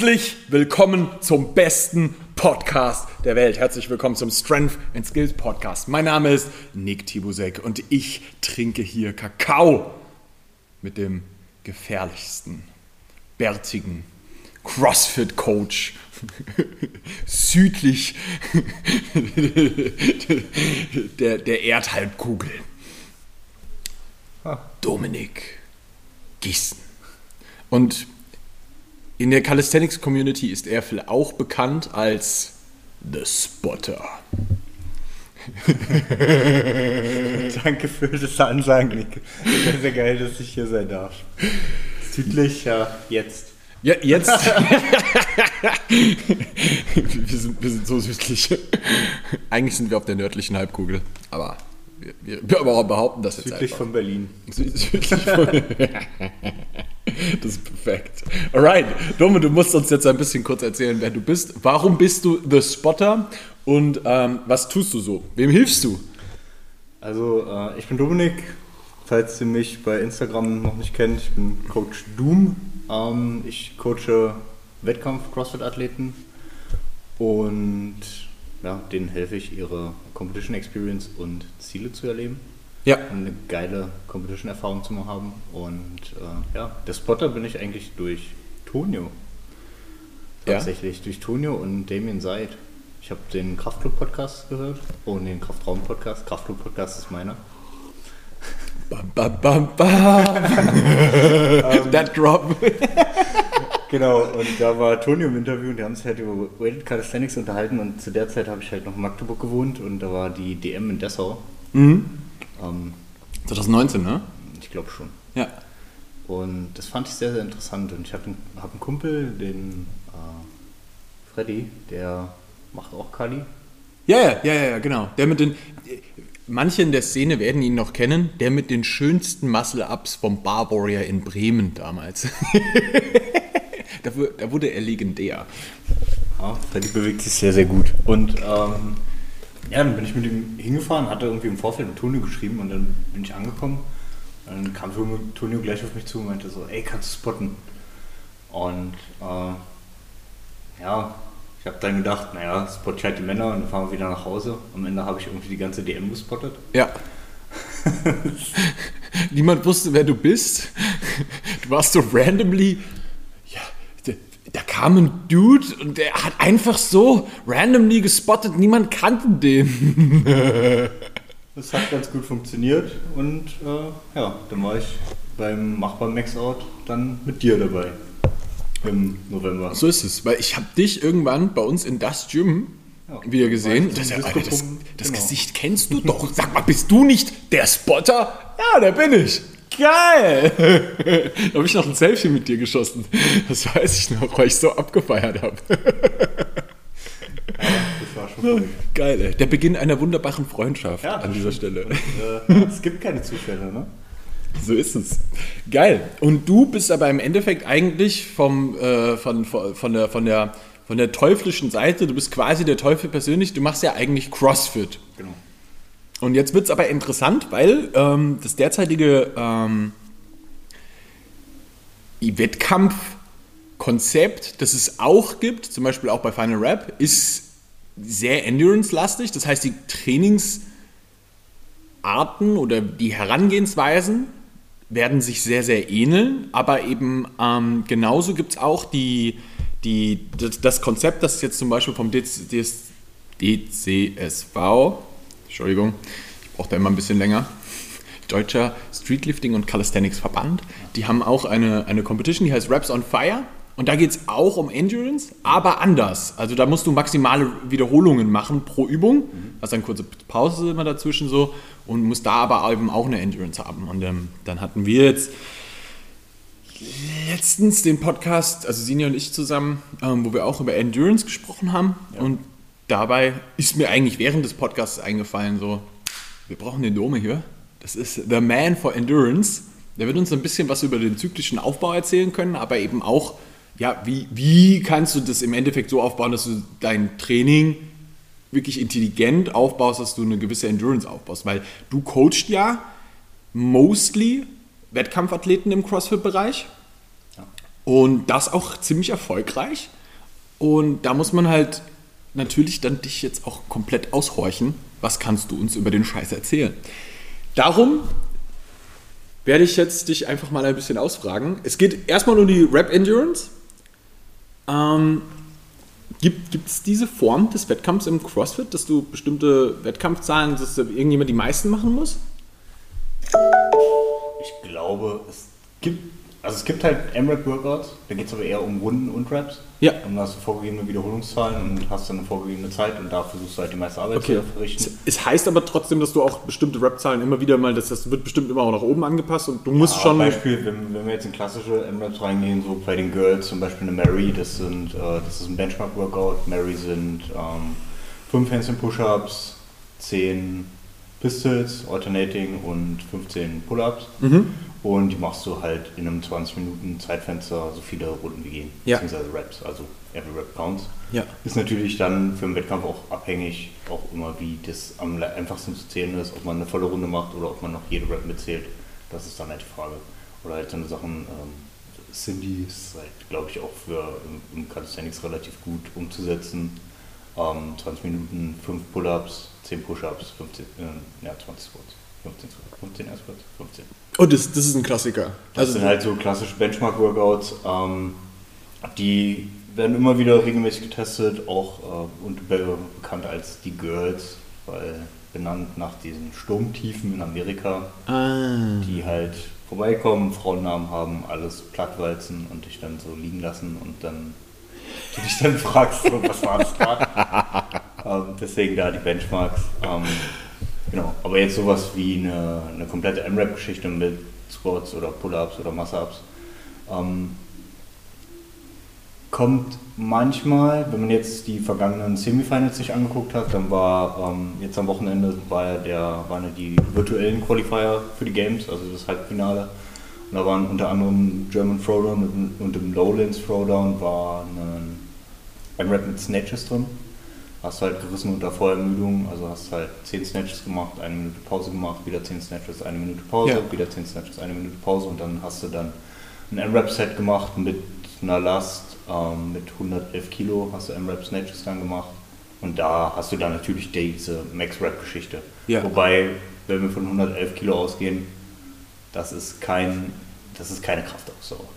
Herzlich willkommen zum besten Podcast der Welt. Herzlich willkommen zum Strength and Skills Podcast. Mein Name ist Nick Tibusek und ich trinke hier Kakao mit dem gefährlichsten, bärtigen CrossFit-Coach südlich der, der Erdhalbkugel. Dominik Gießen. Und in der Calisthenics Community ist er auch bekannt als The Spotter. Danke für das Ansagen, Nick. Sehr, sehr geil, dass ich hier sein darf. Südlich, ja, jetzt. Ja, jetzt. wir, sind, wir sind so südlich. Eigentlich sind wir auf der nördlichen Halbkugel, aber wir, wir, wir behaupten das jetzt Südlich einfach. von Berlin. Südlich von. das ist perfekt. Alright, Dome, du musst uns jetzt ein bisschen kurz erzählen, wer du bist. Warum bist du The Spotter und ähm, was tust du so? Wem hilfst du? Also, äh, ich bin Dominik. Falls ihr mich bei Instagram noch nicht kennt, ich bin Coach Doom. Ähm, ich coache Wettkampf-Crossfit-Athleten und ja, denen helfe ich, ihre Competition Experience und Ziele zu erleben. Ja. und eine geile Competition-Erfahrung zu haben. Und äh, ja, der Spotter bin ich eigentlich durch Tonio. Ja? Tatsächlich, durch Tonio und Damien Seid. Ich habe den Kraftclub-Podcast gehört. Oh, nee, den Kraftraum-Podcast. Kraftclub-Podcast ist meiner. Bam, bam, bam, bam. That drop. Genau, und da war Tonio im Interview und die haben sich halt über Weighted Calisthenics unterhalten und zu der Zeit habe ich halt noch in Magdeburg gewohnt und da war die DM in Dessau. Mhm. Ähm, 2019, ne? ich glaube schon. Ja. Und das fand ich sehr, sehr interessant. Und ich habe einen, hab einen Kumpel, den äh, Freddy, der macht auch Kali. Ja, ja, ja, ja, genau. Der mit den. Manche in der Szene werden ihn noch kennen. Der mit den schönsten Muscle-Ups vom Bar Warrior in Bremen damals. da, wu- da wurde er legendär. Ja, Freddy bewegt sich sehr, sehr gut. Und ähm, ja, dann bin ich mit ihm hingefahren, hatte irgendwie im Vorfeld mit Tonio geschrieben und dann bin ich angekommen. Und dann kam Tonio gleich auf mich zu und meinte so, ey, kannst du spotten? Und äh, ja, ich habe dann gedacht, naja, spot ich halt die Männer und dann fahren wir wieder nach Hause. Am Ende habe ich irgendwie die ganze DM gespottet. Ja. Niemand wusste, wer du bist. Du warst so randomly. Da, kam ein Dude und der hat einfach so randomly gespottet. Niemand kannte den. Das hat ganz gut funktioniert und äh, ja, dann war ich beim Machbar Max Out dann mit dir dabei im November. So ist es, weil ich habe dich irgendwann bei uns in das Gym Ja. wieder gesehen. Das, Alter, das, das Genau. Gesicht kennst du doch. Sag mal, bist du nicht der Spotter? Ja, der bin ich. Geil! da habe ich noch ein Selfie mit dir geschossen. Das weiß ich noch, weil ich so abgefeiert habe. Das war schon verrückt. Geil, ey. Der Beginn einer wunderbaren Freundschaft Ja, an dieser stimmt. Stelle. Und, äh, es gibt keine Zufälle, ne? So ist es. Geil. Und du bist aber im Endeffekt eigentlich vom, äh, von, von, von, der, von, der, von der teuflischen Seite, du bist quasi der Teufel persönlich, du machst ja eigentlich CrossFit. Und jetzt wird es aber interessant, weil ähm, das derzeitige ähm, Wettkampfkonzept, das es auch gibt, zum Beispiel auch bei Final Rap, ist sehr endurance-lastig. Das heißt, die Trainingsarten oder die Herangehensweisen werden sich sehr, sehr ähneln, aber eben ähm, genauso gibt es auch die, die, das, das Konzept, das jetzt zum Beispiel vom DCSV, Entschuldigung, ich brauche da immer ein bisschen länger, Deutscher Streetlifting und Calisthenics Verband, die haben auch eine, eine Competition, die heißt Raps on Fire und da geht es auch um Endurance, aber anders. Also da musst du maximale Wiederholungen machen pro Übung, hast eine kurze Pause immer dazwischen so und musst da aber eben auch eine Endurance haben. Und ähm, dann hatten wir jetzt letztens den Podcast, also Sinja und ich zusammen, ähm, wo wir auch über Endurance gesprochen haben. Und dabei ist mir eigentlich während des Podcasts eingefallen, so, wir brauchen den Dome hier. Das ist The Man for Endurance. Der wird uns ein bisschen was über den zyklischen Aufbau erzählen können, aber eben auch, ja, wie, wie kannst du das im Endeffekt so aufbauen, dass du dein Training wirklich intelligent aufbaust, dass du eine gewisse Endurance aufbaust. Weil du coachst ja mostly Wettkampfathleten im CrossFit-Bereich. Ja. Und das auch ziemlich erfolgreich. Und da muss man halt natürlich dann dich jetzt auch komplett aushorchen. Was kannst du uns über den Scheiß erzählen? Darum werde ich jetzt dich einfach mal ein bisschen ausfragen. Es geht erstmal um die Rap Endurance. Ähm, gibt es diese Form des Wettkampfs im CrossFit, dass du bestimmte Wettkampfzahlen, dass irgendjemand die meisten machen muss? Ich glaube, es gibt also es gibt halt M-Rap-Workouts, da geht es aber eher um Runden und Raps. Ja. Und da hast du vorgegebene Wiederholungszahlen und hast dann eine vorgegebene Zeit und da versuchst du halt die meiste Arbeit Okay. zu verrichten. Es heißt aber trotzdem, dass du auch bestimmte Rap-Zahlen immer wieder mal, das, das wird bestimmt immer auch nach oben angepasst und du musst Ja, schon. Beispiel, wenn, wenn wir jetzt in klassische M-Raps reingehen, so bei den Girls zum Beispiel eine Mary, das sind, äh, das ist ein Benchmark-Workout. Mary sind ähm, 5 Handstand Push-Ups, 10 Pistols, Alternating und 15 Pull-Ups. Mhm. Und die machst du halt in einem 20 Minuten Zeitfenster so viele Runden wie gehen, Ja. beziehungsweise Reps, also every Rep counts. Ja. Ist natürlich dann für den Wettkampf auch abhängig, auch immer wie das am einfachsten zu zählen ist, ob man eine volle Runde macht oder ob man noch jede Rep mitzählt. Das ist dann halt die Frage. Oder halt so eine Sachen, ähm, Cindy ist halt, glaube ich, auch für im, im Calisthenics relativ gut umzusetzen. Ähm, 20 Minuten, 5 Pull-Ups, 10 Push-Ups, 15, äh, ja, 20 Squats. 15 Squats, 15 Air Squats, 15. Oh, das, das ist ein Klassiker. Das Also, sind halt so klassische Benchmark-Workouts, ähm, die werden immer wieder regelmäßig getestet, auch äh, und be bekannt als die Girls, weil benannt nach diesen Sturmtiefen in Amerika, ah, die halt vorbeikommen, Frauennamen haben, alles plattwalzen und dich dann so liegen lassen und dann du dich dann fragst, so, was war das gerade? ähm, deswegen da die Benchmarks. Ähm, genau, aber jetzt sowas wie eine, eine komplette M-Rap-Geschichte mit Squats oder Pull-Ups oder Muscle-Ups ähm, kommt manchmal, wenn man jetzt die vergangenen Semifinals sich angeguckt hat, dann war ähm, jetzt am Wochenende war der, waren die virtuellen Qualifier für die Games, also das Halbfinale. Und da waren unter anderem German Throwdown und, und im Lowlands Throwdown war ein M-Rap mit Snatches drin. Hast halt gerissen unter Vorermüdung, also hast halt 10 Snatches gemacht, eine Minute Pause gemacht, wieder 10 Snatches, eine Minute Pause, Ja. wieder 10 Snatches, eine Minute Pause und dann hast du dann ein M-Rap-Set gemacht mit einer Last ähm, mit 111 Kilo, hast du M-Rap Snatches dann gemacht und da hast du dann natürlich diese Max-Rap-Geschichte. Ja. Wobei, wenn wir von 111 Kilo ausgehen, das ist kein, das ist keine Kraftausdauer.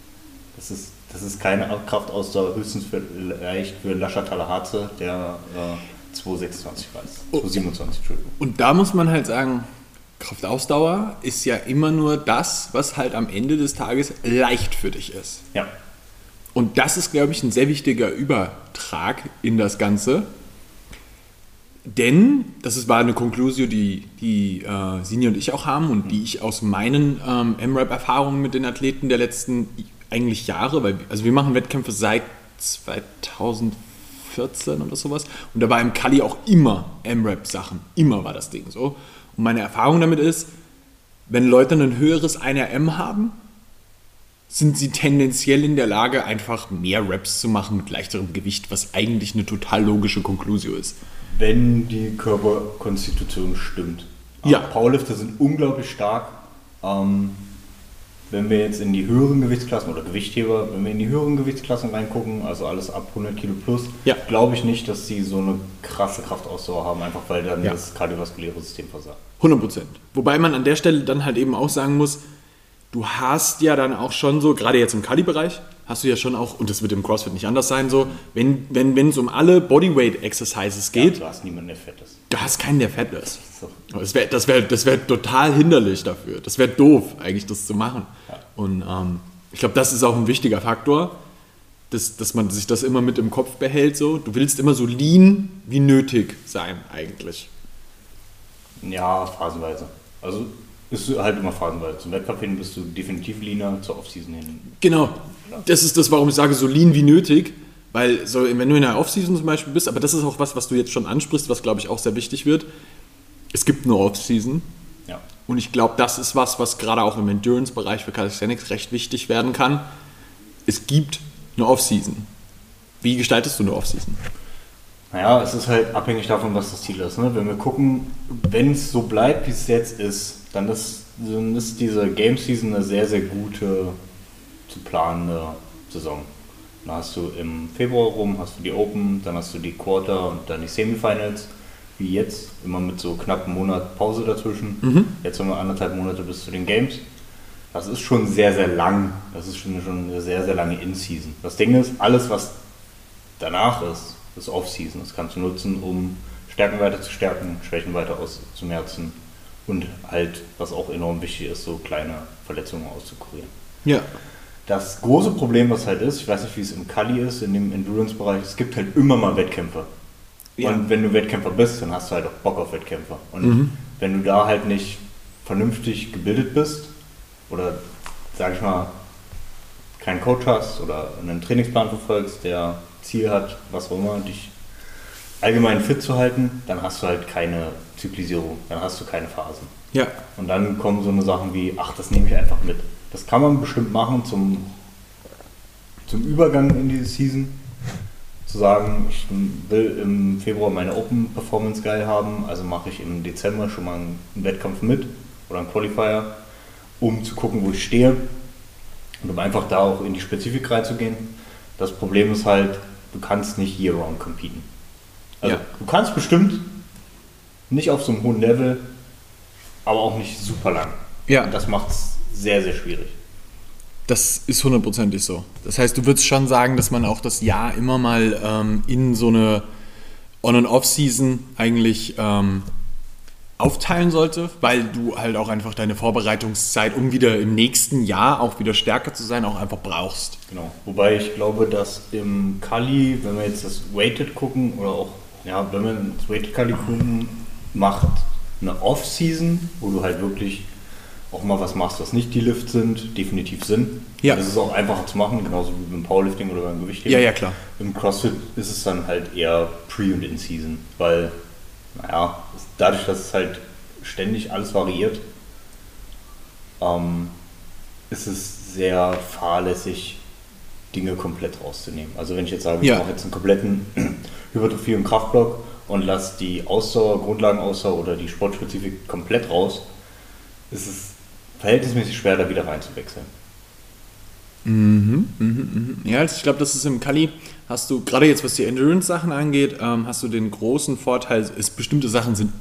Das ist, das ist keine Kraftausdauer, höchstens vielleicht für Lascha Talahatze, der äh, 226 weiß. Oh. 227, Entschuldigung. Und da muss man halt sagen, Kraftausdauer ist ja immer nur das, was halt am Ende des Tages leicht für dich ist. Ja. Und das ist, glaube ich, ein sehr wichtiger Übertrag in das Ganze. Denn, das ist, war eine Konklusio, die, die äh, Sini und ich auch haben und die ich aus meinen ähm, M-Rap-Erfahrungen mit den Athleten der letzten eigentlich Jahre, weil also wir machen Wettkämpfe seit 2014 oder sowas und da war im Kali auch immer M-Rap-Sachen, immer war das Ding so. Und meine Erfahrung damit ist, wenn Leute ein höheres 1RM haben, sind sie tendenziell in der Lage, einfach mehr Raps zu machen mit leichterem Gewicht, was eigentlich eine total logische Konklusio ist. Wenn die Körperkonstitution stimmt. Ja. Powerlifter sind unglaublich stark. Ähm, wenn wir jetzt in die höheren Gewichtsklassen oder Gewichtheber, wenn wir in die höheren Gewichtsklassen reingucken, also alles ab 100 Kilo plus, Ja. glaube ich nicht, dass sie so eine krasse Kraftausdauer haben, einfach weil dann Ja. das kardiovaskuläre System versagt. 100 Prozent. Wobei man an der Stelle dann halt eben auch sagen muss, du hast ja dann auch schon so, gerade jetzt im Kali-Bereich, hast du ja schon auch, und das wird im CrossFit nicht anders sein, so, wenn wenn wenn, es um alle Bodyweight-Exercises geht, Ja, du hast niemanden, der fett ist. Du hast keinen, der fett ist. Das wäre das wär, das wär total hinderlich dafür. Das wäre doof, eigentlich das zu machen. Ja. Und ähm, ich glaube, das ist auch ein wichtiger Faktor, dass, dass man sich das immer mit im Kopf behält. So. Du willst immer so lean wie nötig sein, eigentlich. Ja, phasenweise. Also ist halt immer phasenweise. Zum Wettkampf hin bist du definitiv leaner, zur Offseason hin. Genau. Das ist das, warum ich sage, so lean wie nötig. Weil, so, wenn du in der Offseason zum Beispiel bist, aber das ist auch was, was du jetzt schon ansprichst, was glaube ich auch sehr wichtig wird. Es gibt eine Offseason. Ja. Und ich glaube, das ist was, was gerade auch im Endurance-Bereich für Calisthenics recht wichtig werden kann. Es gibt eine Off-Season. Wie gestaltest du eine Off-Season? Naja, es ist halt abhängig davon, was das Ziel ist. Ne? Wenn wir gucken, wenn es so bleibt, wie es jetzt ist, dann ist, dann ist diese Game Season eine sehr, sehr gute zu planende Saison. Dann hast du im Februar rum, hast du die Open, dann hast du die Quarter und dann die Semifinals, wie jetzt, immer mit so knapp einem Monat Pause dazwischen. Jetzt haben wir anderthalb Monate bis zu den Games. Das ist schon sehr, sehr lang. Das ist schon, schon eine sehr, sehr lange In-Season. Das Ding ist, alles, was danach ist, ist Off-Season. Das kannst du nutzen, um Stärken weiter zu stärken, Schwächen weiter auszumerzen und halt, was auch enorm wichtig ist, so kleine Verletzungen auszukurieren. Ja. Das große Problem, was halt ist, ich weiß nicht, wie es im Kali ist, in dem Endurance-Bereich, es gibt halt immer mal Wettkämpfe. Ja. Und wenn du Wettkämpfer bist, dann hast du halt auch Bock auf Wettkämpfer. Und wenn du da halt nicht vernünftig gebildet bist oder, sag ich mal, keinen Coach hast oder einen Trainingsplan verfolgst, der Ziel hat, was auch immer, dich allgemein fit zu halten, dann hast du halt keine Zyklisierung, dann hast du keine Phasen. Ja. Und dann kommen so eine Sachen wie, ach, das nehme ich einfach mit. Das kann man bestimmt machen zum, zum Übergang in diese Season. Zu sagen, ich will im Februar meine Open Performance geil haben, also mache ich im Dezember schon mal einen Wettkampf mit oder einen Qualifier, um zu gucken, wo ich stehe und um einfach da auch in die Spezifik reinzugehen. Das Problem ist halt, du kannst nicht year-round competen. Also Ja. du kannst bestimmt nicht auf so einem hohen Level, aber auch nicht super lang. Ja. Und das macht es sehr, sehr schwierig. Das ist hundertprozentig so. Das heißt, du würdest schon sagen, dass man auch das Jahr immer mal ähm, in so eine On- und Off-Season eigentlich ähm, aufteilen sollte, weil du halt auch einfach deine Vorbereitungszeit, um wieder im nächsten Jahr auch wieder stärker zu sein, auch einfach brauchst. Genau. Wobei ich glaube, dass im Kali, wenn wir jetzt das Weighted gucken oder auch, ja, wenn wir das Weighted Kali gucken, macht eine Off-Season, wo du halt wirklich auch mal was machst, was nicht die Lifts sind, definitiv Sinn. Ja. Das ist auch einfacher zu machen, genauso wie beim Powerlifting oder beim Gewichtheben. Ja, ja, klar. Im CrossFit ist es dann halt eher Pre- und In-Season, weil, naja, dadurch, dass es halt ständig alles variiert, ähm, ist es sehr fahrlässig, Dinge komplett rauszunehmen. Also wenn ich jetzt sage, ich Ja. mache jetzt einen kompletten Hypertrophie- und Kraftblock und lasse die Ausdauer, Grundlagenausdauer oder die Sportspezifik komplett raus, ist es verhältnismäßig schwer, da wieder reinzuwechseln. Ja, also ich glaube, das ist im Kali, hast du, gerade jetzt was die Endurance-Sachen angeht, ähm, hast du den großen Vorteil, ist, bestimmte Sachen sind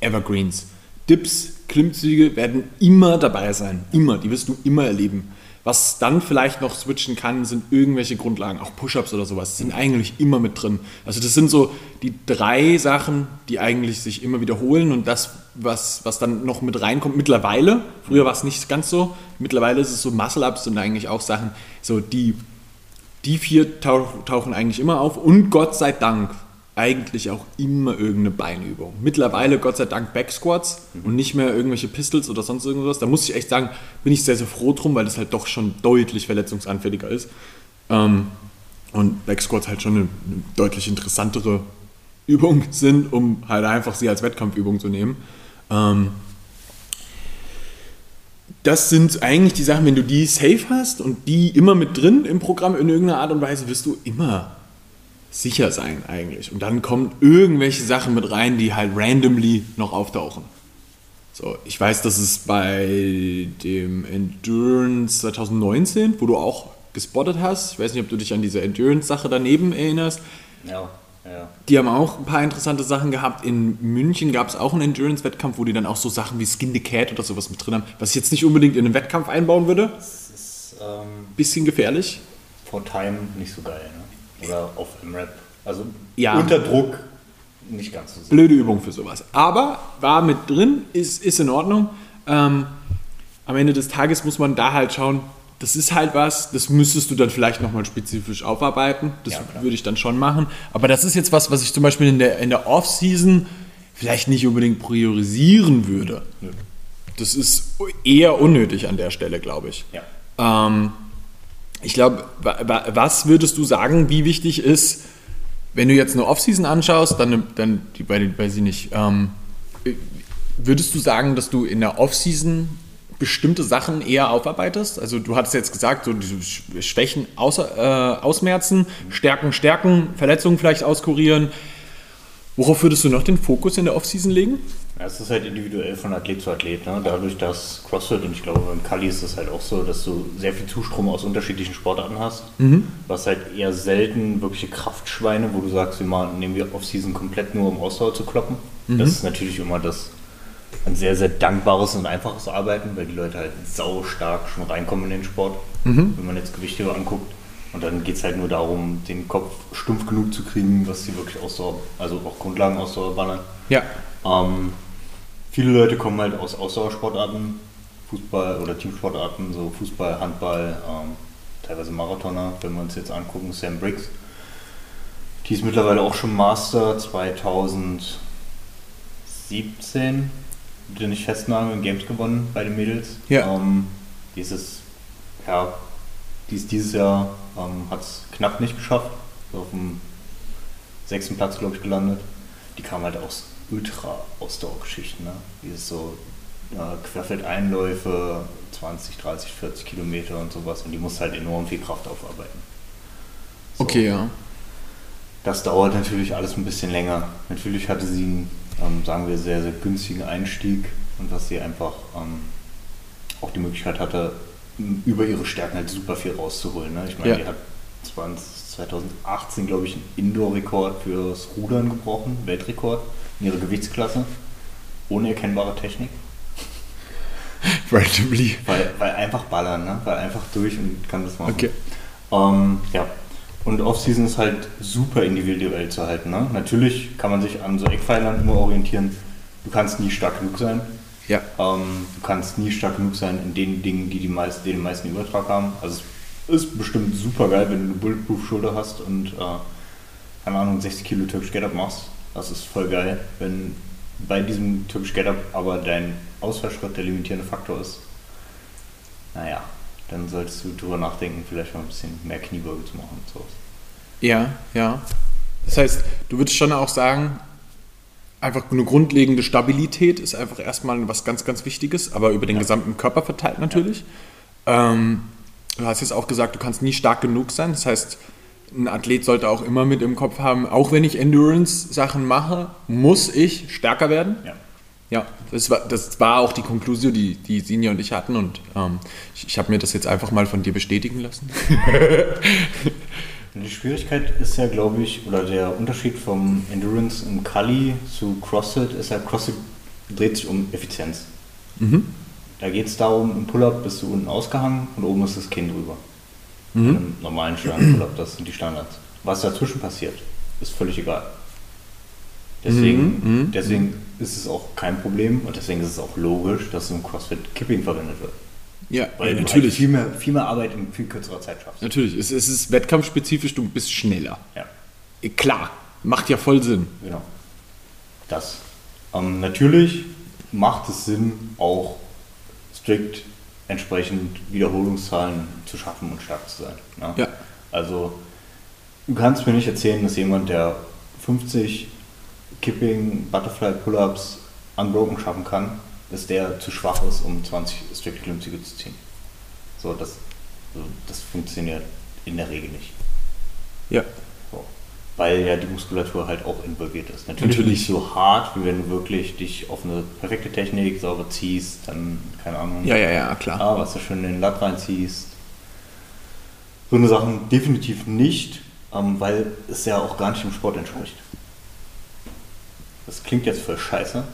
Evergreens. Dips, Klimmzüge werden immer dabei sein. Immer, die wirst du immer erleben. Was dann vielleicht noch switchen kann, sind irgendwelche Grundlagen, auch Push-Ups oder sowas, sind eigentlich immer mit drin. Also das sind so die drei Sachen, die eigentlich sich immer wiederholen und das, was, was dann noch mit reinkommt, mittlerweile, früher war es nicht ganz so, mittlerweile ist es so Muscle-Ups sind eigentlich auch Sachen, so die, die vier tauch, tauchen eigentlich immer auf und Gott sei Dank eigentlich auch immer irgendeine Beinübung. Mittlerweile Gott sei Dank Backsquats und nicht mehr irgendwelche Pistols oder sonst irgendwas. Da muss ich echt sagen, bin ich sehr, sehr froh drum, weil das halt doch schon deutlich verletzungsanfälliger ist. Ähm, und Backsquats halt schon eine, eine deutlich interessantere Übung sind, um halt einfach sie als Wettkampfübung zu nehmen. Ähm, das sind eigentlich die Sachen, wenn du die safe hast und die immer mit drin im Programm in irgendeiner Art und Weise, wirst du immer sicher sein eigentlich. Und dann kommen irgendwelche Sachen mit rein, die halt randomly noch auftauchen. So, ich weiß, dass es bei dem Endurance 2019, wo du auch gespottet hast, ich weiß nicht, ob du dich an diese Endurance-Sache daneben erinnerst, Ja, ja. die haben auch ein paar interessante Sachen gehabt. In München gab es auch einen Endurance-Wettkampf, wo die dann auch so Sachen wie Skin the Cat oder sowas mit drin haben, was ich jetzt nicht unbedingt in einen Wettkampf einbauen würde. Das ist ähm, Bisschen gefährlich. for Time nicht so geil, ne? Oder auf Rap. Also Ja. unter Druck nicht ganz so sehr. Blöde Übung für sowas. Aber war mit drin, ist, ist in Ordnung. Ähm, am Ende des Tages muss man da halt schauen, das ist halt was, das müsstest du dann vielleicht nochmal spezifisch aufarbeiten. Das Ja, würde ich dann schon machen. Aber das ist jetzt was, was ich zum Beispiel in der, in der Off-Season vielleicht nicht unbedingt priorisieren würde. Nö. Das ist eher unnötig an der Stelle, glaube ich. Ja. Ähm, ich glaube, wa- wa- was würdest du sagen, wie wichtig ist, wenn du jetzt eine Offseason anschaust, dann, dann die, weiß ich nicht, ähm, würdest du sagen, dass du in der Offseason bestimmte Sachen eher aufarbeitest? Also du hattest jetzt gesagt, so diese Sch- Schwächen außer, äh, ausmerzen, Stärken, Stärken, Verletzungen vielleicht auskurieren. Worauf würdest du noch den Fokus in der Offseason legen? Ja, es ist halt individuell von Athlet zu Athlet. Ne? Dadurch, dass CrossFit und ich glaube beim Kali ist es halt auch so, dass du sehr viel Zustrom aus unterschiedlichen Sportarten hast. Mhm. Hast halt eher selten wirkliche Kraftschweine, wo du sagst, wir machen, nehmen wir Off-Season komplett nur um Ausdauer zu kloppen. Mhm. Das ist natürlich immer das ein sehr, sehr dankbares und einfaches Arbeiten, weil die Leute halt sau stark schon reinkommen in den Sport, Mhm. wenn man jetzt Gewichte anguckt. Und dann geht es halt nur darum, den Kopf stumpf genug zu kriegen, was sie wirklich Ausdauer, also auch Grundlagenausdauer ballern. Ja. Ähm, viele Leute kommen halt aus Ausdauersportarten, Fußball oder Teamsportarten, so Fußball, Handball, ähm, teilweise Marathoner, wenn wir uns jetzt angucken, Sam Briggs. Die ist mittlerweile auch schon Master 2017, bitte nicht festnageln, Games gewonnen bei den Mädels. Ja. Ähm, die ist es, ja, die ist dieses Jahr, ähm, hat es knapp nicht geschafft, auf dem sechsten Platz, glaube ich, gelandet. Die kam halt aus Ultra-Ausdauergeschichten. Ne? Die ist so ja, Querfeldeinläufe, 20, 30, 40 Kilometer und sowas. Und die muss halt enorm viel Kraft aufarbeiten. So. Okay, ja. Das dauert natürlich alles ein bisschen länger. Natürlich hatte sie einen, ähm, sagen wir, sehr, sehr günstigen Einstieg und dass sie einfach ähm, auch die Möglichkeit hatte, über ihre Stärken halt super viel rauszuholen. Ne? Ich meine, Ja. die hat 20, 2018, glaube ich, einen Indoor-Rekord fürs Rudern gebrochen, Weltrekord in ihrer Gewichtsklasse, ohne erkennbare Technik. Randomly. Weil, weil einfach ballern, ne? weil einfach durch und kann das machen. Okay. Ähm, ja. Und Off-Season ist halt super individuell zu halten. Ne? Natürlich kann man sich an so Eckpfeilern immer orientieren. Du kannst nie stark genug sein. Ja. Ähm, du kannst nie stark genug sein in den Dingen, die, die meist, den meisten Übertrag haben. Also es ist bestimmt super geil, wenn du eine Bulletproof-Schulter hast und, äh, keine Ahnung, 60 Kilo Türkisch Get-Up machst. Das ist voll geil. Wenn bei diesem Türkisch Get-Up aber dein Ausfallschritt der limitierende Faktor ist, naja, dann solltest du drüber nachdenken, vielleicht mal ein bisschen mehr Kniebeuge zu machen und sowas. Ja, ja. Das heißt, du würdest schon auch sagen, einfach eine grundlegende Stabilität ist einfach erstmal was ganz, ganz Wichtiges, aber über den gesamten Körper verteilt natürlich. Ähm, du hast jetzt auch gesagt, du kannst nie stark genug sein. Das heißt, ein Athlet sollte auch immer mit im Kopf haben, auch wenn ich Endurance-Sachen mache, muss ich stärker werden. Ja. Ja, das war, das war auch die Konklusion, die, die Sinja und ich hatten und ähm, ich, ich habe mir das jetzt einfach mal von dir bestätigen lassen. Die Schwierigkeit ist ja, glaube ich, oder der Unterschied vom Endurance im Kali zu CrossFit ist ja, CrossFit dreht sich um Effizienz. Da geht es darum, im Pull-Up bist du unten ausgehangen und oben ist das Kinn drüber. Im normalen Stangen-Pull-Up, das sind die Standards. Was dazwischen passiert, ist völlig egal. Deswegen, deswegen ist es auch kein Problem und deswegen ist es auch logisch, dass im CrossFit Kipping verwendet wird. Ja, Weil du halt natürlich. viel mehr, viel mehr Arbeit in viel kürzerer Zeit schaffst. Natürlich, es, es ist wettkampfspezifisch, du bist schneller. Ja. Eh, Klar, macht ja voll Sinn. Genau. Das. Ähm, natürlich macht es Sinn, auch strikt entsprechend Wiederholungszahlen zu schaffen und stark zu sein. Ne? Ja. Also, du kannst mir nicht erzählen, dass jemand, der 50 Kipping, Butterfly Pull-Ups unbroken schaffen kann, dass der zu schwach ist, um 20 strikt Klimmzüge zu ziehen. So, das, so, das funktioniert in der Regel nicht. Ja. Weil ja die Muskulatur halt auch involviert ist. Natürlich, Natürlich. nicht so hart, wie wenn du wirklich dich auf eine perfekte Technik sauber ziehst, dann, keine Ahnung, Ja, ja, ja, klar. ah, was du schön in den Latt reinziehst. So eine Sachen definitiv nicht, ähm, weil es ja auch gar nicht dem Sport entspricht. Das klingt jetzt voll scheiße,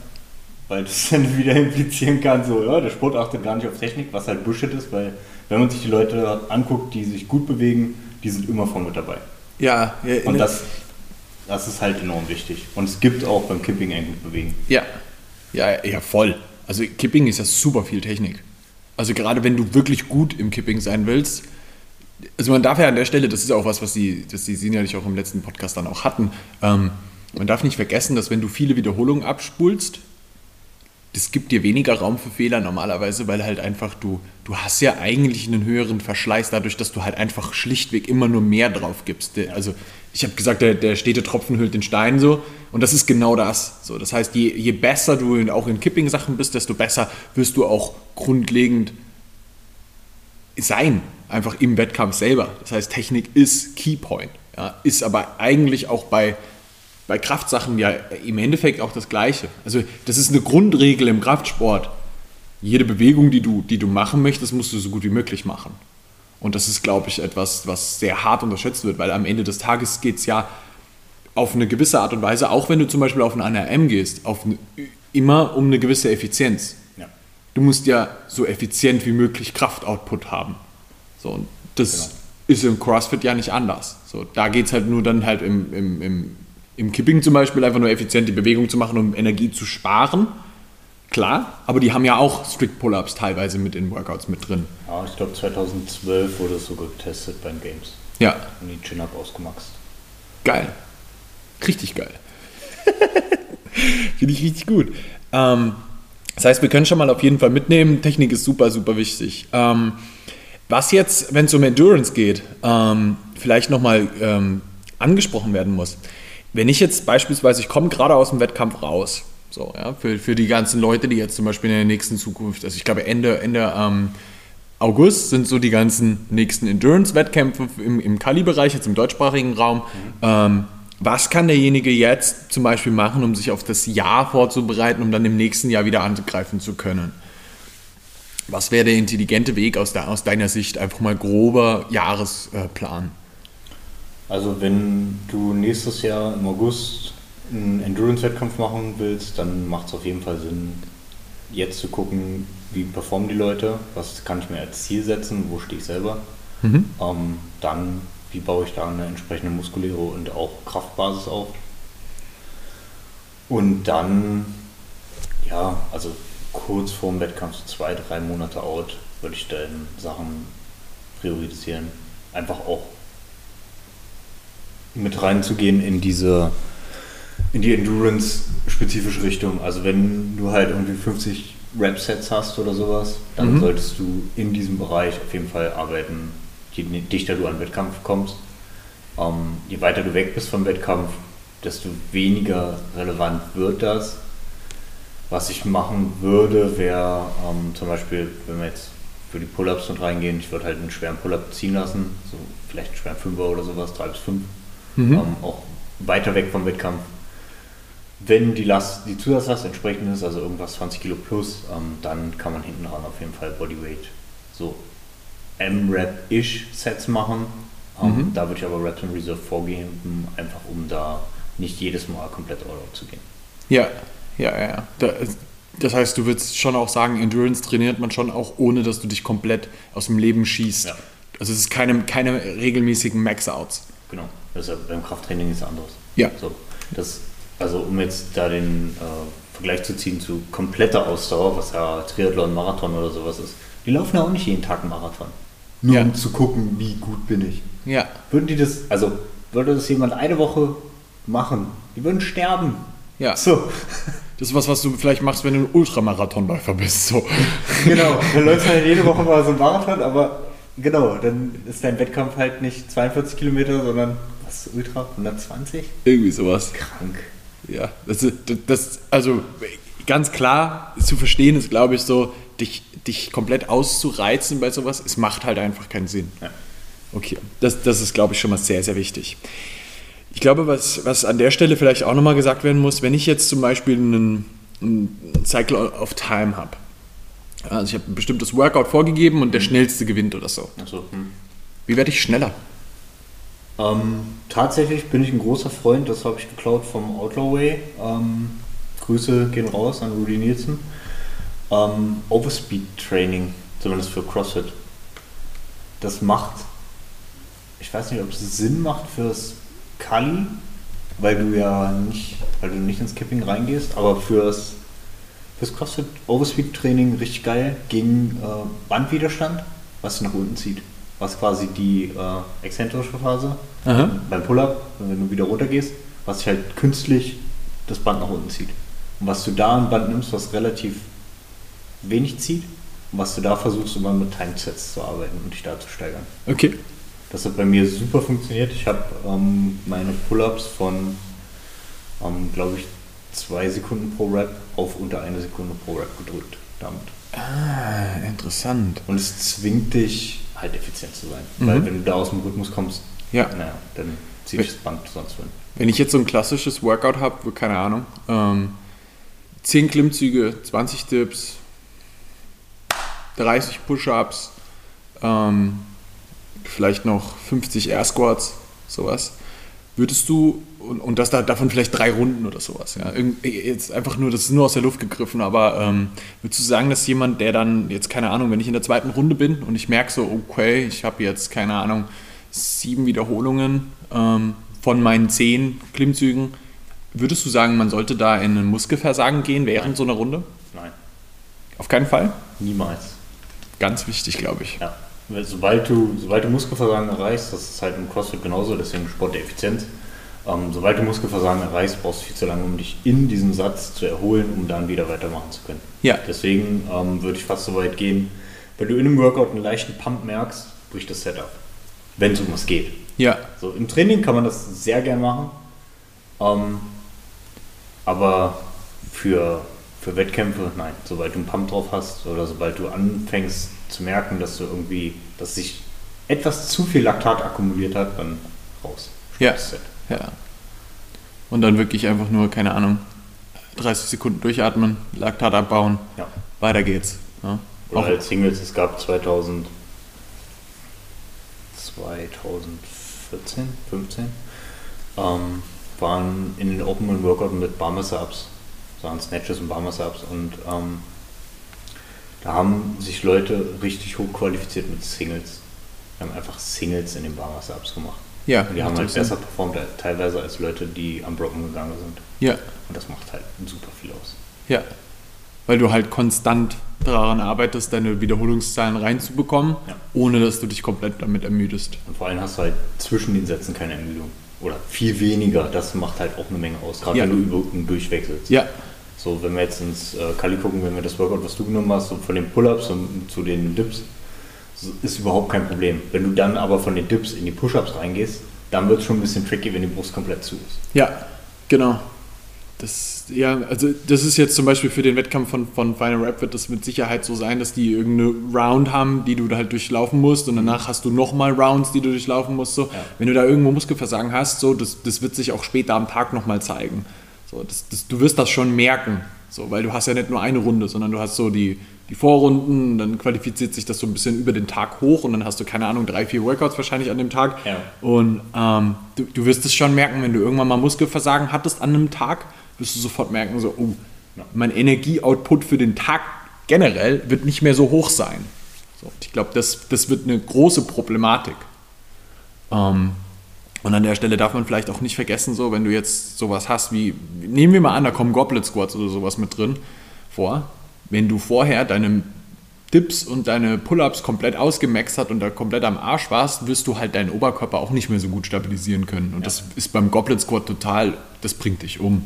weil das dann wieder implizieren kann, so, ja, der Sport achtet gar nicht auf Technik, was halt Bullshit ist, weil wenn man sich die Leute anguckt, die sich gut bewegen, die sind immer vorne mit dabei. Ja, ja, Und das, das ist halt enorm wichtig. Und es gibt auch beim Kipping ein gut bewegen. ja. Ja, ja, voll. Also Kipping ist ja super viel Technik. Also gerade wenn du wirklich gut im Kipping sein willst, also man darf ja an der Stelle, das ist auch was, was die, das die Sinja dich auch im letzten Podcast dann auch hatten, ähm, man darf nicht vergessen, dass wenn du viele Wiederholungen abspulst, das gibt dir weniger Raum für Fehler normalerweise, weil halt einfach du, du hast ja eigentlich einen höheren Verschleiß dadurch, dass du halt einfach schlichtweg immer nur mehr drauf gibst. Also ich habe gesagt, der, der stete Tropfen hüllt den Stein so und das ist genau das. So, das heißt, je, je besser du auch in Kipping-Sachen bist, desto besser wirst du auch grundlegend sein, einfach im Wettkampf selber. Das heißt, Technik ist Keypoint, ja, ist aber eigentlich auch bei bei Kraftsachen ja im Endeffekt auch das Gleiche. Also das ist eine Grundregel im Kraftsport. Jede Bewegung, die du, die du machen möchtest, musst du so gut wie möglich machen. Und das ist, glaube ich, etwas, was sehr hart unterschätzt wird, weil am Ende des Tages geht es ja auf eine gewisse Art und Weise, auch wenn du zum Beispiel auf ein ANRM gehst, auf eine, immer um eine gewisse Effizienz. Ja. Du musst ja so effizient wie möglich Kraftoutput haben. So, und das Genau. ist im CrossFit ja nicht anders. So, da geht es halt nur dann halt im, im, im, im Kipping zum Beispiel einfach nur effizient die Bewegung zu machen, um Energie zu sparen. Klar, aber die haben ja auch Strict Pull-Ups teilweise mit in Workouts mit drin. Ja, ich glaube 2012 wurde es sogar getestet beim Games. Ja, Und die Chin-Up ausgemaxt. geil. Richtig geil. Finde ich richtig gut. Ähm, das heißt, wir können schon mal auf jeden Fall mitnehmen. Technik ist super, super wichtig. Ähm, was jetzt, wenn es um Endurance geht, ähm, vielleicht nochmal ähm, angesprochen werden muss. Wenn ich jetzt beispielsweise, ich komme gerade aus dem Wettkampf raus, so, ja, für, für die ganzen Leute, die jetzt zum Beispiel in der nächsten Zukunft, also ich glaube Ende, Ende ähm, August sind so die ganzen nächsten Endurance-Wettkämpfe im, im Kali-Bereich, jetzt im deutschsprachigen Raum. Ähm, was kann derjenige jetzt zum Beispiel machen, um sich auf das Jahr vorzubereiten, um dann im nächsten Jahr wieder angreifen zu können? Was wäre der intelligente Weg aus, de aus deiner Sicht? Einfach mal grober Jahresplan. Also wenn du nächstes Jahr im August einen Endurance-Wettkampf machen willst, dann macht es auf jeden Fall Sinn, jetzt zu gucken, wie performen die Leute, was kann ich mir als Ziel setzen, wo stehe ich selber. Mhm. Ähm, dann, wie baue ich da eine entsprechende muskuläre und auch Kraftbasis auf. Und dann, ja, also kurz vorm Wettkampf, so zwei, drei Monate out, würde ich dann Sachen priorisieren. Einfach auch mit reinzugehen in diese, in die Endurance-spezifische Richtung. Also wenn du halt irgendwie 50 Rep-Sets hast oder sowas, dann Mhm. solltest du in diesem Bereich auf jeden Fall arbeiten, je dichter du an den Wettkampf kommst. Ähm, je weiter du weg bist vom Wettkampf, desto weniger relevant wird das. Was ich machen würde, wäre ähm, zum Beispiel, wenn wir jetzt für die Pull-Ups mit reingehen, ich würde halt einen schweren Pull-Up ziehen lassen, so vielleicht einen schweren Fünfer oder sowas, drei bis fünf, Mhm. ähm, auch weiter weg vom Wettkampf. Wenn die, Last, die Zusatzlast entsprechend ist, also irgendwas 20 Kilo plus, ähm, dann kann man hinten dran auf jeden Fall Bodyweight so M-Rap-ish Sets machen. Ähm, Mhm. Da würde ich aber Reps in Reserve vorgeben, einfach um da nicht jedes Mal komplett all-out zu gehen. Ja, ja, ja. Da, das heißt, du würdest schon auch sagen, Endurance trainiert man schon auch, ohne dass du dich komplett aus dem Leben schießt. Ja. Also es ist keine, keine regelmäßigen Max-Outs. Genau, das ist ja beim Krafttraining nichts anderes. Ja. So, das, also um jetzt da den äh, Vergleich zu ziehen zu kompletter Ausdauer, was ja Triathlon, Marathon oder sowas ist, die laufen ja auch nicht jeden Tag einen Marathon. Nur Ja. um zu gucken, wie gut bin ich. Ja. Würden die das, also würde das jemand eine Woche machen, die würden sterben. Ja. So, Das ist was, was du vielleicht machst, wenn du ein Ultramarathonläufer bist. So. genau. Dann läufst du halt jede Woche mal so einen Marathon, aber genau, dann ist dein Wettkampf halt nicht 42 Kilometer, sondern was ist Ultra? 120? Irgendwie sowas. Krank. Ja. Das, das, also ganz klar zu verstehen ist, glaube ich, so, dich, dich komplett auszureizen bei sowas, es macht halt einfach keinen Sinn. Ja. Okay, das, das ist, glaube ich, schon mal sehr, sehr wichtig. Ich glaube, was, was an der Stelle vielleicht auch nochmal gesagt werden muss, wenn ich jetzt zum Beispiel einen, einen Cycle of Time habe, also ich habe ein bestimmtes Workout vorgegeben und der schnellste gewinnt oder so. Achso, hm. Wie werde ich schneller? Ähm, tatsächlich bin ich ein großer Freund, das habe ich geklaut vom Outlaw Way. Ähm, Grüße gehen raus an Rudy Nielsen. Ähm, Overspeed Training, zumindest für CrossFit. Das macht, ich weiß nicht, ob es Sinn macht fürs Kali, weil du ja nicht, weil du nicht ins Kipping reingehst, aber fürs, fürs CrossFit Overspeed Training richtig geil gegen äh, Bandwiderstand, was nach unten zieht. Was quasi die äh, exzentrische Phase Aha. beim Pull-Up, wenn du wieder runter gehst, was sich halt künstlich das Band nach unten zieht. Und was du da ein Band nimmst, was relativ wenig zieht, und was du da versuchst, immer mit Timesets zu arbeiten und dich da zu steigern. Okay. Das hat bei mir super funktioniert. Ich habe ähm, meine Pull-Ups von, ähm, glaube ich, zwei Sekunden pro Rep auf unter eine Sekunde pro Rep gedrückt damit. Ah, interessant. Und es zwingt dich halt effizient zu sein. Mhm. Weil wenn du da aus dem Rhythmus kommst, Ja. naja, dann spezifisches Band sonst finden. Wenn ich jetzt so ein klassisches Workout habe, keine Ahnung, ähm, 10 Klimmzüge, 20 Dips, 30 Push-Ups, ähm, vielleicht noch 50 Air Squats, sowas. Würdest du, und, und das da, davon vielleicht drei Runden oder sowas, ja, jetzt einfach nur, das ist nur aus der Luft gegriffen, aber ähm, würdest du sagen, dass jemand, der dann, jetzt keine Ahnung, wenn ich in der zweiten Runde bin und ich merke so, okay, ich habe jetzt, keine Ahnung, sieben Wiederholungen ähm, von meinen zehn Klimmzügen, würdest du sagen, man sollte da in ein Muskelversagen gehen während so einer Runde? Nein, Auf keinen Fall. niemals. Ganz wichtig, glaube ich. Ja. Sobald du, sobald du Muskelversagen erreichst, das ist halt im CrossFit genauso, deswegen Sport der Effizienz. Ähm, sobald du Muskelversagen erreichst, brauchst du viel zu lange, um dich in diesem Satz zu erholen, um dann wieder weitermachen zu können. Ja. Deswegen ähm, würde ich fast so weit gehen, wenn du in einem Workout einen leichten Pump merkst, bricht das Setup. Wenn es um was geht. Ja, So, Im Training kann man das sehr gern machen. Ähm, aber für, für Wettkämpfe, nein. Sobald du einen Pump drauf hast oder sobald du anfängst zu merken, dass du irgendwie, dass sich etwas zu viel Laktat akkumuliert hat, dann raus. Ja. Set. ja. Und dann wirklich einfach nur, keine Ahnung, 30 Sekunden durchatmen, Laktat abbauen, Ja. weiter geht's. Ja. Oder Auch, als Singles, es gab 2000, 2014, 15, ähm, waren in den Open und Workout mit Bar Muscle Ups, waren Snatches und Bar Muscle Ups und ähm, da haben sich Leute richtig hoch qualifiziert mit Singles. Die haben einfach Singles in den Bar Muscle Ups gemacht. ja, Und die haben halt besser performt teilweise als Leute, die am Broken gegangen sind. Ja, Und das macht halt super viel aus. ja. Weil du halt konstant daran arbeitest, deine Wiederholungszahlen reinzubekommen, Ja. ohne dass du dich komplett damit ermüdest. Und vor allem hast du halt zwischen den Sätzen keine Ermüdung. Oder viel weniger. Das macht halt auch eine Menge aus. Gerade Ja. wenn du Übungen durchwechselst. Ja, So, wenn wir jetzt ins äh, Kali gucken, wenn wir das Workout, was du genommen hast, so von den Pull-Ups und zu den Dips, so, ist überhaupt kein Problem. Wenn du dann aber von den Dips in die Push-Ups reingehst, dann wird es schon ein bisschen tricky, wenn die Brust komplett zu ist. Ja, genau. Das, ja, also das ist jetzt zum Beispiel für den Wettkampf von, von Final Rap wird das mit Sicherheit so sein, dass die irgendeine Round haben, die du da halt durchlaufen musst und danach hast du nochmal Rounds, die du durchlaufen musst. So. Ja. Wenn du da irgendwo Muskelversagen hast, so, das, das wird sich auch später am Tag nochmal zeigen. So, das, das, du wirst das schon merken, so, weil du hast ja nicht nur eine Runde, sondern du hast so die, die Vorrunden, dann qualifiziert sich das so ein bisschen über den Tag hoch und dann hast du, keine Ahnung, drei, vier Workouts wahrscheinlich an dem Tag. Ja. Und ähm, du, du wirst es schon merken, wenn du irgendwann mal Muskelversagen hattest an einem Tag, wirst du sofort merken, so, oh, mein Energieoutput für den Tag generell wird nicht mehr so hoch sein. So, ich glaube, das, das wird eine große Problematik. Ähm, und an der Stelle darf man vielleicht auch nicht vergessen, so, wenn du jetzt sowas hast wie, nehmen wir mal an, da kommen Goblet Squats oder sowas mit drin vor. Wenn du vorher deine Dips und deine Pull-Ups komplett ausgemaxt hat und da komplett am Arsch warst, wirst du halt deinen Oberkörper auch nicht mehr so gut stabilisieren können. Und das ist beim Goblet Squat total, das bringt dich um.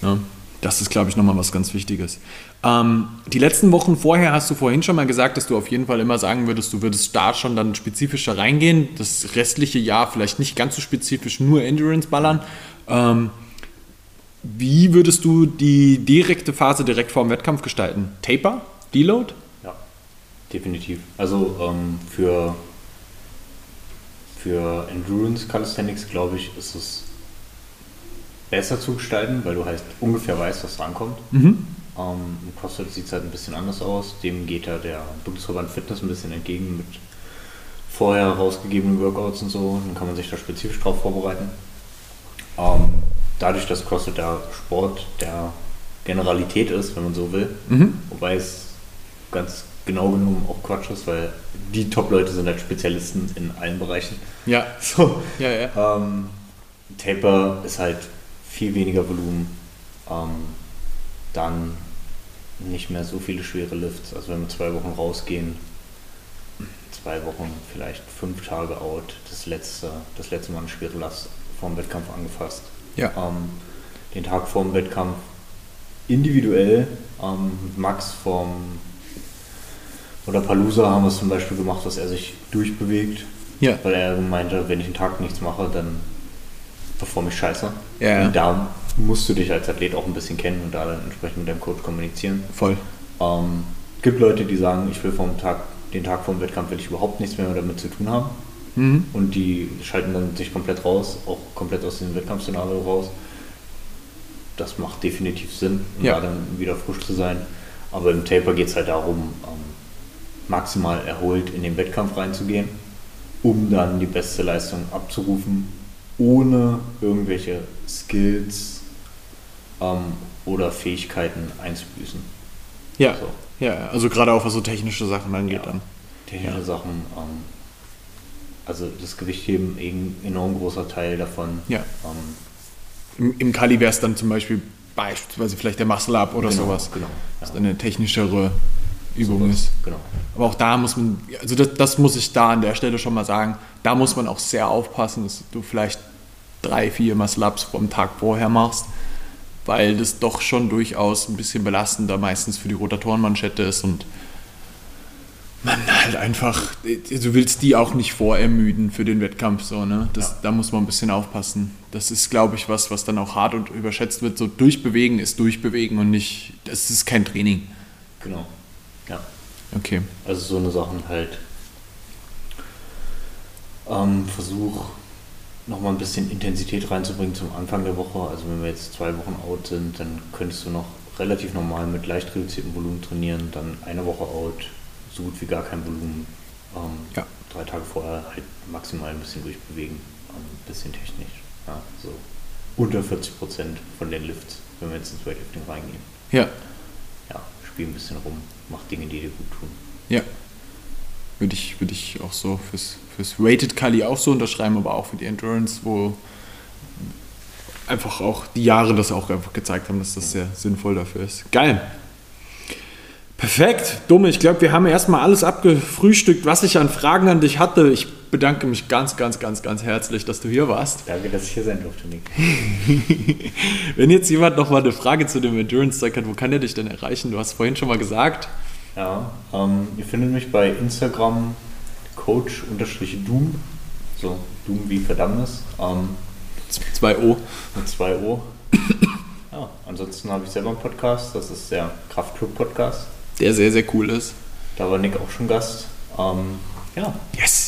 Ne? Das ist, glaube ich, nochmal was ganz Wichtiges. Ähm, die letzten Wochen vorher hast du vorhin schon mal gesagt, dass du auf jeden Fall immer sagen würdest, du würdest da schon dann spezifischer reingehen. Das restliche Jahr vielleicht nicht ganz so spezifisch nur Endurance ballern. Ähm, wie würdest du die direkte Phase direkt vor dem Wettkampf gestalten? Taper? Deload? Ja, definitiv. Also ähm, für, für Endurance Calisthenics, glaube ich, ist es besser zu gestalten, weil du halt ungefähr weißt, was drankommt. Mhm. Ähm, Im CrossFit sieht es halt ein bisschen anders aus. Dem geht ja der Bundesverband Fitness ein bisschen entgegen mit vorher herausgegebenen Workouts und so. Dann kann man sich da spezifisch drauf vorbereiten. Ähm, dadurch, dass CrossFit der Sport der Generalität ist, wenn man so will, Mhm. wobei es ganz genau genommen auch Quatsch ist, weil die Top-Leute sind halt Spezialisten in allen Bereichen. Ja. So, Ja, ja. ähm, Taper ist halt viel weniger Volumen, ähm, dann nicht mehr so viele schwere Lifts. Also wenn wir zwei Wochen rausgehen, zwei Wochen, vielleicht fünf Tage out, das letzte, das letzte Mal eine schwere Last vorm Wettkampf angefasst. Ja. Ähm, den Tag vorm Wettkampf individuell ähm, mit Max vom oder Palusa haben wir es zum Beispiel gemacht, dass er sich durchbewegt, Ja. weil er meinte, wenn ich einen Tag nichts mache, dann performe ich scheiße. Ja. Und da musst du dich als Athlet auch ein bisschen kennen und da dann entsprechend mit deinem Coach kommunizieren. Voll. Ähm, gibt Leute, die sagen, ich will vom Tag, den Tag vor dem Wettkampf will ich überhaupt nichts mehr damit zu tun haben. Mhm. Und die schalten dann sich komplett raus, auch komplett aus dem Wettkampfszenario raus. Das macht definitiv Sinn, um ja. da dann wieder frisch zu sein. Aber im Taper geht es halt darum, ähm, maximal erholt in den Wettkampf reinzugehen, um dann die beste Leistung abzurufen, ohne irgendwelche Skills ähm, oder Fähigkeiten einzubüßen. Ja, so. ja, also gerade auch was so technische Sachen angeht ja. dann. Technische ja. Sachen, ähm, also das Gewichtheben ein enorm großer Teil davon. Ja. Ähm, Im, Im Kali wäre es dann zum Beispiel beispielsweise vielleicht der Muscle Up oder genau, sowas. Genau. Das ist eine technischere Übung ist. Genau. Aber auch da muss man, also das, das, muss ich da an der Stelle schon mal sagen, da muss man auch sehr aufpassen, dass du vielleicht drei, vier Muscle-Ups vom Tag vorher machst, weil das doch schon durchaus ein bisschen belastender meistens für die Rotatorenmanschette ist und man halt einfach, du willst die auch nicht vorermüden für den Wettkampf, so, ne? Das, ja. Da muss man ein bisschen aufpassen. Das ist, glaube ich, was, was dann auch hart und überschätzt wird. So durchbewegen ist durchbewegen und nicht, das ist kein Training. Genau. Ja. Okay. Also so eine Sachen halt. Ähm, Versuch nochmal ein bisschen Intensität reinzubringen zum Anfang der Woche. Also wenn wir jetzt zwei Wochen out sind, dann könntest du noch relativ normal mit leicht reduziertem Volumen trainieren, dann eine Woche out, so gut wie gar kein Volumen. Ähm, ja. Drei Tage vorher halt maximal ein bisschen durchbewegen, ein ähm, bisschen technisch. Ja, so unter 40 Prozent von den Lifts, wenn wir jetzt ins Weightlifting reingehen. Ja. Ja, spiel ein bisschen rum mach Dinge, die dir gut tun. Ja. Würde ich, würde ich auch so fürs, fürs Rated Kali auch so unterschreiben, aber auch für die Endurance, wo einfach auch die Jahre das auch einfach gezeigt haben, dass das sehr sinnvoll dafür ist. Geil. Perfekt, Dumme. Ich glaube, wir haben erstmal alles abgefrühstückt, was ich an Fragen an dich hatte. Ich bedanke mich ganz, ganz, ganz, ganz herzlich, dass du hier warst. Danke, dass ich hier sein durfte, Nick. Wenn jetzt jemand noch mal eine Frage zu dem Endurance-Zeug hat, wo kann er dich denn erreichen? Du hast vorhin schon mal gesagt. Ja, ähm, ihr findet mich bei Instagram coach-doom. So, Doom wie Verdammnis. Ähm, zwei O. Mit zwei O. ja, ansonsten habe ich selber einen Podcast. Das ist der Kraftclub-Podcast der sehr, sehr cool ist. Da war Nick auch schon Gast. Ähm, ja. Yes.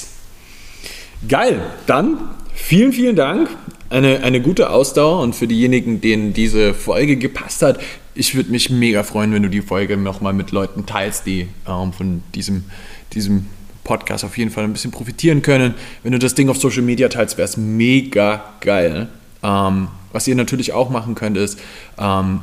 Geil. Dann vielen, vielen Dank. Eine, eine gute Ausdauer und für diejenigen, denen diese Folge gepasst hat, ich würde mich mega freuen, wenn du die Folge nochmal mit Leuten teilst, die ähm, von diesem, diesem Podcast auf jeden Fall ein bisschen profitieren können. Wenn du das Ding auf Social Media teilst, wäre es mega geil. Ähm, was ihr natürlich auch machen könnt, ist, ähm,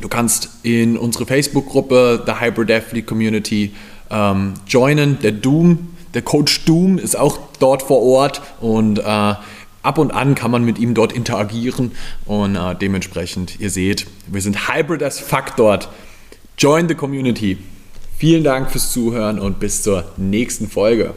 Du kannst in unsere Facebook-Gruppe, The Hybrid Athlete Community, ähm, joinen. Der Doom, der Coach Doom ist auch dort vor Ort und äh, ab und an kann man mit ihm dort interagieren und äh, dementsprechend, ihr seht, wir sind Hybrid as fuck dort. Join the Community. Vielen Dank fürs Zuhören und bis zur nächsten Folge.